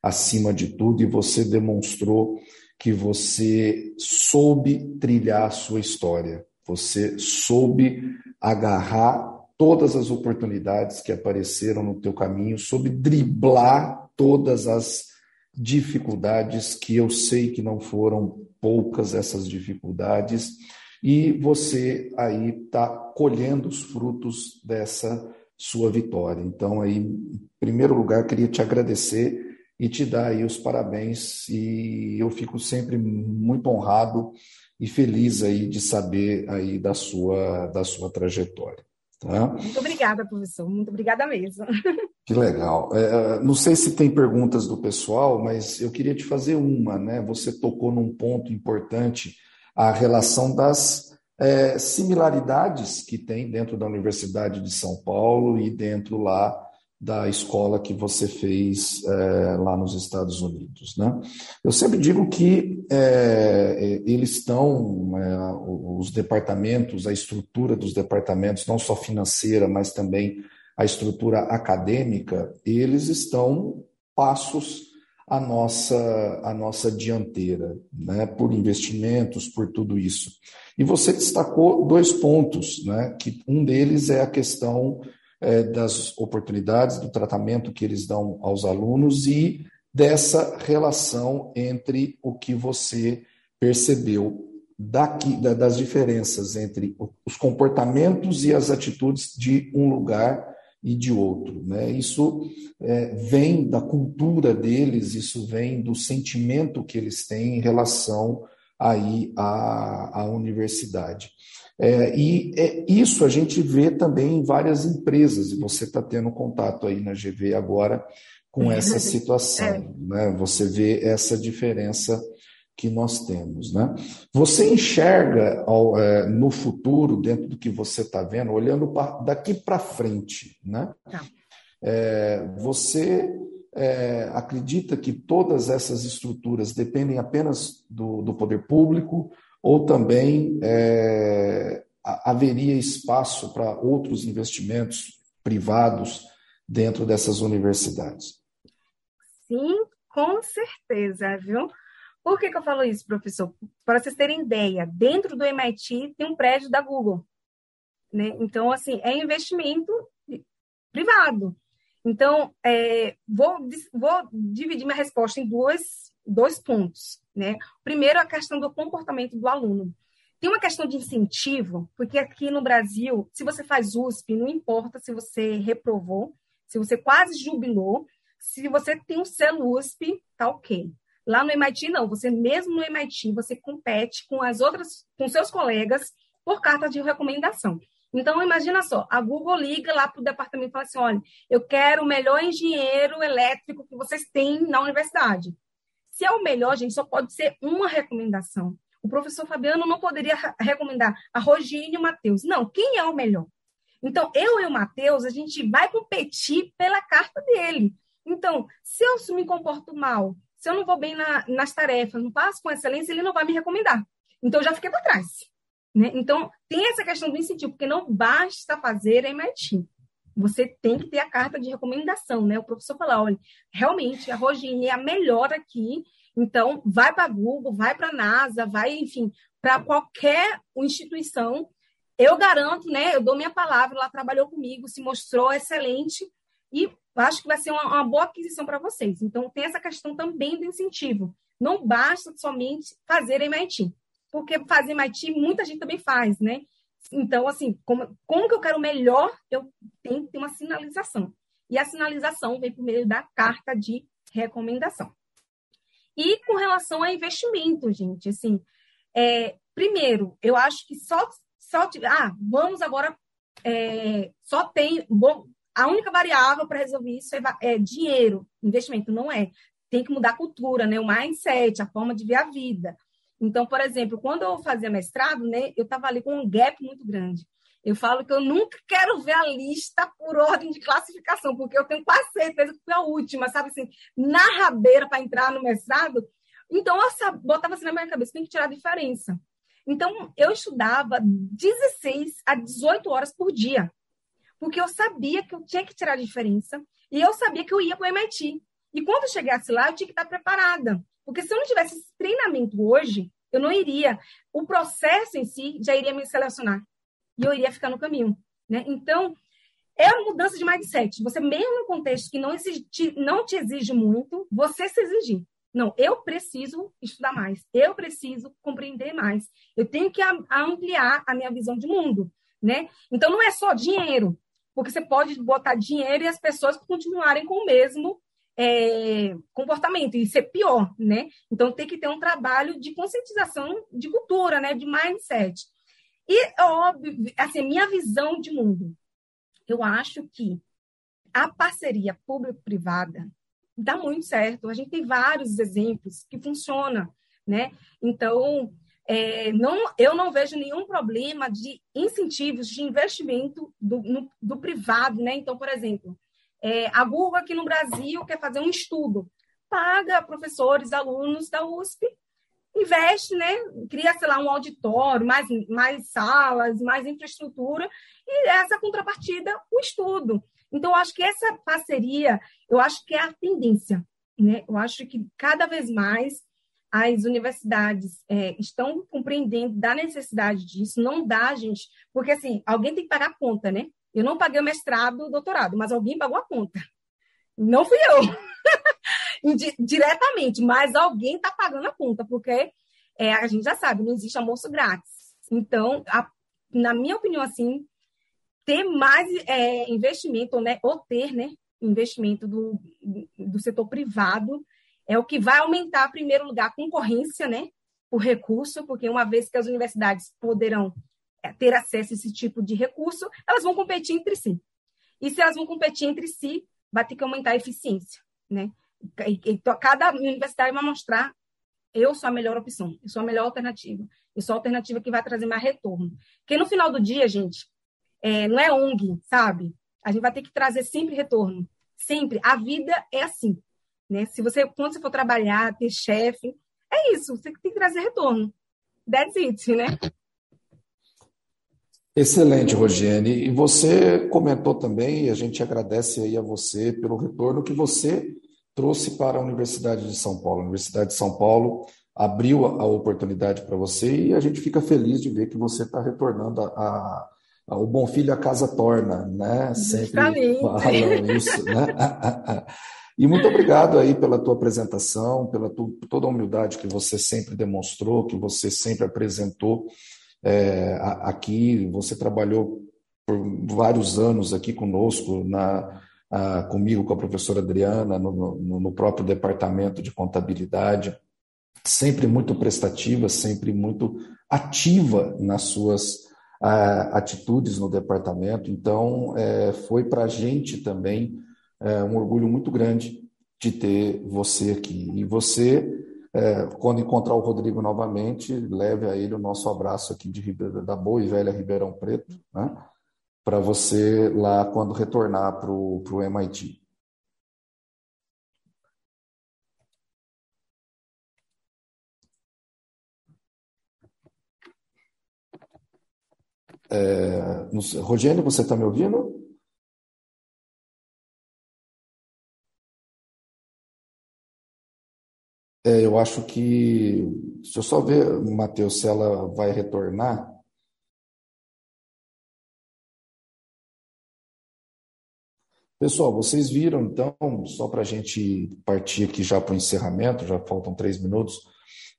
acima de tudo, e você demonstrou que você soube trilhar a sua história, você soube agarrar todas as oportunidades que apareceram no teu caminho, soube driblar todas as dificuldades que eu sei que não foram poucas essas dificuldades e você aí está colhendo os frutos dessa sua vitória. Então aí, em primeiro lugar, queria te agradecer e te dar aí os parabéns e eu fico sempre muito honrado e feliz aí de saber aí da sua da sua trajetória. Tá? Muito obrigada, professor. Muito obrigada mesmo. Que legal. É, é, não sei se tem perguntas do pessoal, mas eu queria te fazer uma, né? Você tocou num ponto importante, a relação das é, similaridades que tem dentro da Universidade de São Paulo e dentro lá da escola que você fez é, lá nos Estados Unidos. Né? Eu sempre digo que é, é eles estão, é, os departamentos, a estrutura dos departamentos, não só financeira, mas também a estrutura acadêmica, eles estão passos à nossa, à nossa dianteira, né? por investimentos, por tudo isso. E você destacou dois pontos, né? que um deles é a questão é, das oportunidades, do tratamento que eles dão aos alunos e dessa relação entre o que você percebeu daqui, das diferenças entre os comportamentos e as atitudes de um lugar e de outro. Né? Isso é, vem da cultura deles, isso vem do sentimento que eles têm em relação aí à, à universidade. É, e é, isso a gente vê também em várias empresas, e você está tendo contato aí na GV agora com essa situação. É. Né? Você vê essa diferença que nós temos. Né? Você enxerga ao, é, no futuro, dentro do que você está vendo, olhando pra, daqui para frente, né? Tá. É, você é, acredita que todas essas estruturas dependem apenas do, do poder público ou também é, haveria espaço para outros investimentos privados dentro dessas universidades? Sim, com certeza, viu? Por que, que eu falo isso, professor? Para vocês terem ideia, dentro do MIT tem um prédio da Google. Né? Então, assim, é investimento privado. Então, é, vou, vou dividir minha resposta em dois, dois pontos. Né? Primeiro, a questão do comportamento do aluno. Tem uma questão de incentivo, porque aqui no Brasil, se você faz USP, não importa se você reprovou, se você quase jubilou, se você tem um selo USP, tá ok. Lá no MIT, não. Você mesmo no MIT, você compete com as outras, com seus colegas por carta de recomendação. Então, imagina só, a Google liga lá para o departamento e fala assim, olha, eu quero o melhor engenheiro elétrico que vocês têm na universidade. Se é o melhor, gente, só pode ser uma recomendação. O professor Fabiano não poderia recomendar a Rogine e o Matheus. Não, quem é o melhor? Então, eu e o Matheus, a gente vai competir pela carta dele. Então, se eu me comporto mal, se eu não vou bem na, nas tarefas, não passo com excelência, ele não vai me recomendar. Então, eu já fiquei para trás. Né? Então, tem essa questão do incentivo, porque não basta fazer MIT. Você tem que ter a carta de recomendação, né? O professor fala, olha, realmente a Rogine é a melhor aqui, então vai para Google, vai para a NASA, vai, enfim, para qualquer instituição. Eu garanto, né? Eu dou minha palavra, ela trabalhou comigo, se mostrou excelente e acho que vai ser uma, uma boa aquisição para vocês. Então, tem essa questão também do incentivo. Não basta somente fazer MIT, porque fazer MIT muita gente também faz, né? Então, assim, como, como que eu quero melhor, eu tenho que ter uma sinalização. E a sinalização vem por meio da carta de recomendação. E com relação a investimento, gente, assim, é, primeiro, eu acho que só, só ah, vamos agora, é, só tem, bom, a única variável para resolver isso é, é, dinheiro, investimento, não é. Tem que mudar a cultura, né? O mindset, a forma de ver a vida. Então, por exemplo, quando eu fazia mestrado, né, eu estava ali com um gap muito grande. Eu falo que eu nunca quero ver a lista por ordem de classificação, porque eu tenho quase certeza que foi a última, sabe assim, na rabeira para entrar no mestrado. Então, eu botava assim na minha cabeça, tem que tirar a diferença. Então, eu estudava 16 a 18 horas por dia porque eu sabia que eu tinha que tirar a diferença e eu sabia que eu ia para o MIT. E quando eu chegasse lá, eu tinha que estar preparada. Porque se eu não tivesse esse treinamento hoje, eu não iria. O processo em si já iria me selecionar. E eu iria ficar no caminho. Né? Então, é uma mudança de mindset. Você, mesmo no contexto que não, exige, não te exige muito, você se exigir. Não, eu preciso estudar mais. Eu preciso compreender mais. Eu tenho que ampliar a minha visão de mundo. Né? Então, não é só dinheiro porque você pode botar dinheiro e as pessoas continuarem com o mesmo é, comportamento e ser pior, né? Então tem que ter um trabalho de conscientização de cultura, né? De mindset. E óbvio, assim, minha visão de mundo, eu acho que a parceria público-privada dá muito certo. A gente tem vários exemplos que funciona, né? Então é, não, eu não vejo nenhum problema de incentivos de investimento do, no, do privado, né? Então, por exemplo, é, a Google aqui no Brasil quer fazer um estudo, paga professores, alunos da USP, investe, né? Cria, sei lá, um auditório, mais, mais salas, mais infraestrutura, e essa contrapartida, o estudo. Então, acho que essa parceria, eu acho que é a tendência, né? Eu acho que cada vez mais as universidades é, estão compreendendo da necessidade disso, não dá, gente, porque assim, alguém tem que pagar a conta, né? Eu não paguei o mestrado, o doutorado, mas alguém pagou a conta. Não fui eu, diretamente, mas alguém está pagando a conta, porque é, a gente já sabe, não existe almoço grátis. Então, a, na minha opinião, assim, ter mais é, investimento, né, ou ter, né, investimento do, do setor privado é o que vai aumentar, em primeiro lugar, a concorrência, né? O recurso, porque uma vez que as universidades poderão é, ter acesso a esse tipo de recurso, elas vão competir entre si. E se elas vão competir entre si, vai ter que aumentar a eficiência, né? E, cada universidade vai mostrar eu sou a melhor opção, eu sou a melhor alternativa, eu sou a alternativa que vai trazer mais retorno. Porque no final do dia, gente, é, não é ONG, sabe? A gente vai ter que trazer sempre retorno. Sempre. A vida é assim. Né? Se você, quando você for trabalhar, ter chefe, é isso, você tem que trazer retorno. That's it, né? Excelente, Rogiane. E você comentou também, e a gente agradece aí a você pelo retorno que você trouxe para a Universidade de São Paulo. A Universidade de São Paulo abriu a, oportunidade para você e a gente fica feliz de ver que você está retornando a, a, a, o bom filho a casa torna, né? Sempre falam isso, né? E muito obrigado aí pela tua apresentação, pela toda a humildade que você sempre demonstrou, que você sempre apresentou é, aqui. Você trabalhou por vários anos aqui conosco na ah, comigo, com a professora Adriana, no, no, no próprio departamento de contabilidade, sempre muito prestativa, sempre muito ativa nas suas atitudes no departamento. Então, é, foi para a gente também é, um orgulho muito grande de ter você aqui. E você, é, quando encontrar o Rodrigo novamente, leve a ele o nosso abraço aqui de Ribeira, da boa e velha Ribeirão Preto, né? para você lá quando retornar para o MIT. É, Rogênio, você está me ouvindo? É, eu acho que. Deixa eu só ver, Matheus, se ela vai retornar. Pessoal, vocês viram, então, só para a gente partir aqui já para o encerramento, já faltam três minutos,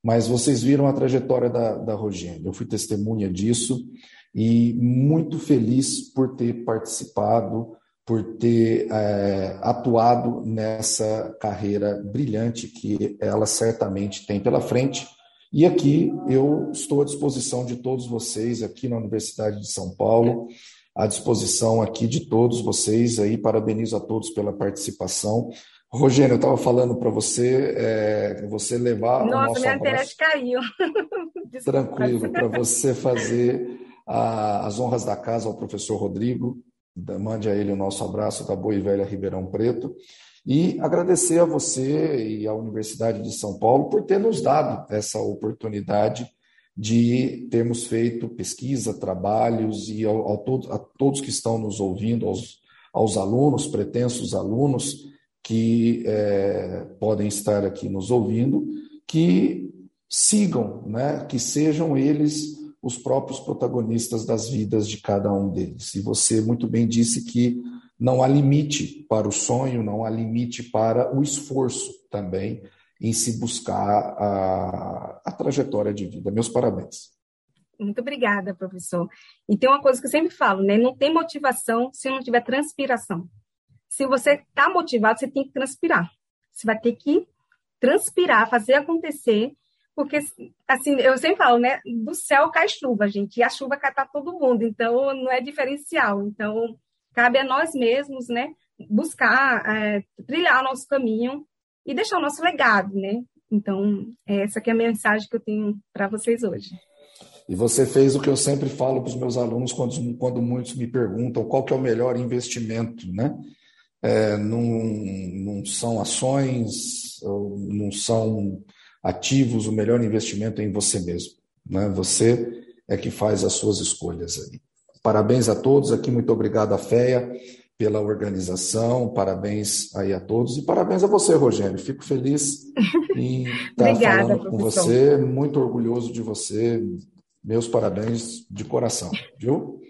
mas vocês viram a trajetória da, da Rogênia. Eu fui testemunha disso e muito feliz por ter participado, por ter é, atuado nessa carreira brilhante que ela certamente tem pela frente. E aqui eu estou à disposição de todos vocês aqui na Universidade de São Paulo à disposição aqui de todos vocês aí. Parabenizo a todos pela participação. Rogênio, eu estava falando para você, é, você levar Nossa, o nosso minha internet caiu. Tranquilo, para você fazer a, as honras da casa ao professor Rodrigo. Mande a ele o nosso abraço da Boa e Velha Ribeirão Preto. E agradecer a você e à Universidade de São Paulo por ter nos dado essa oportunidade de termos feito pesquisa, trabalhos e ao, ao todo, a todos que estão nos ouvindo, aos, aos alunos, pretensos alunos que é, podem estar aqui nos ouvindo, que sigam, né, que sejam eles os próprios protagonistas das vidas de cada um deles. E você muito bem disse que não há limite para o sonho, não há limite para o esforço também em se buscar a, a trajetória de vida. Meus parabéns. Muito obrigada, professor. E tem uma coisa que eu sempre falo, né? Não tem motivação se não tiver transpiração. Se você está motivado, você tem que transpirar. Você vai ter que transpirar, fazer acontecer, porque, assim, eu sempre falo, né? Do céu cai chuva, gente, e a chuva cai para todo mundo, então não é diferencial. Então, cabe a nós mesmos, né? Buscar, é, trilhar o nosso caminho e deixar o nosso legado, né? Então, essa que é a mensagem que eu tenho para vocês hoje. E você fez o que eu sempre falo para os meus alunos quando, quando muitos me perguntam qual que é o melhor investimento, né? É, não, não são ações, não são ativos, o melhor investimento é em você mesmo. Né? Você é que faz as suas escolhas aí. Parabéns a todos aqui, muito obrigado a FEA pela organização, parabéns aí a todos e parabéns a você, Rogério. Fico feliz em estar Obrigada, falando com professor. você, muito orgulhoso de você. Meus parabéns de coração, viu?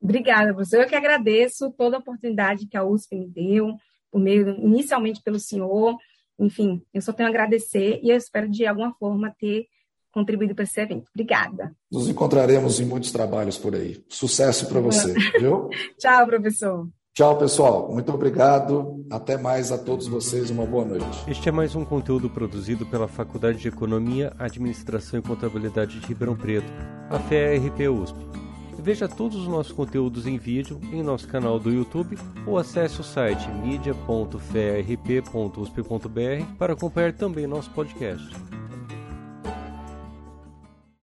Obrigada, professor. Eu que agradeço toda a oportunidade que a USP me deu, por meio, inicialmente pelo senhor. Enfim, eu só tenho a agradecer e eu espero de alguma forma ter contribuído para esse evento. Obrigada. Nos encontraremos em muitos trabalhos por aí. Sucesso para você, viu? Tchau, professor. Tchau, pessoal. Muito obrigado. Até mais a todos vocês. Uma boa noite. Este é mais um conteúdo produzido pela Faculdade de Economia, Administração e Contabilidade de Ribeirão Preto, a FEA-RP USP. Veja todos os nossos conteúdos em vídeo em nosso canal do YouTube ou acesse o site media.fearp.usp.br para acompanhar também nosso podcast.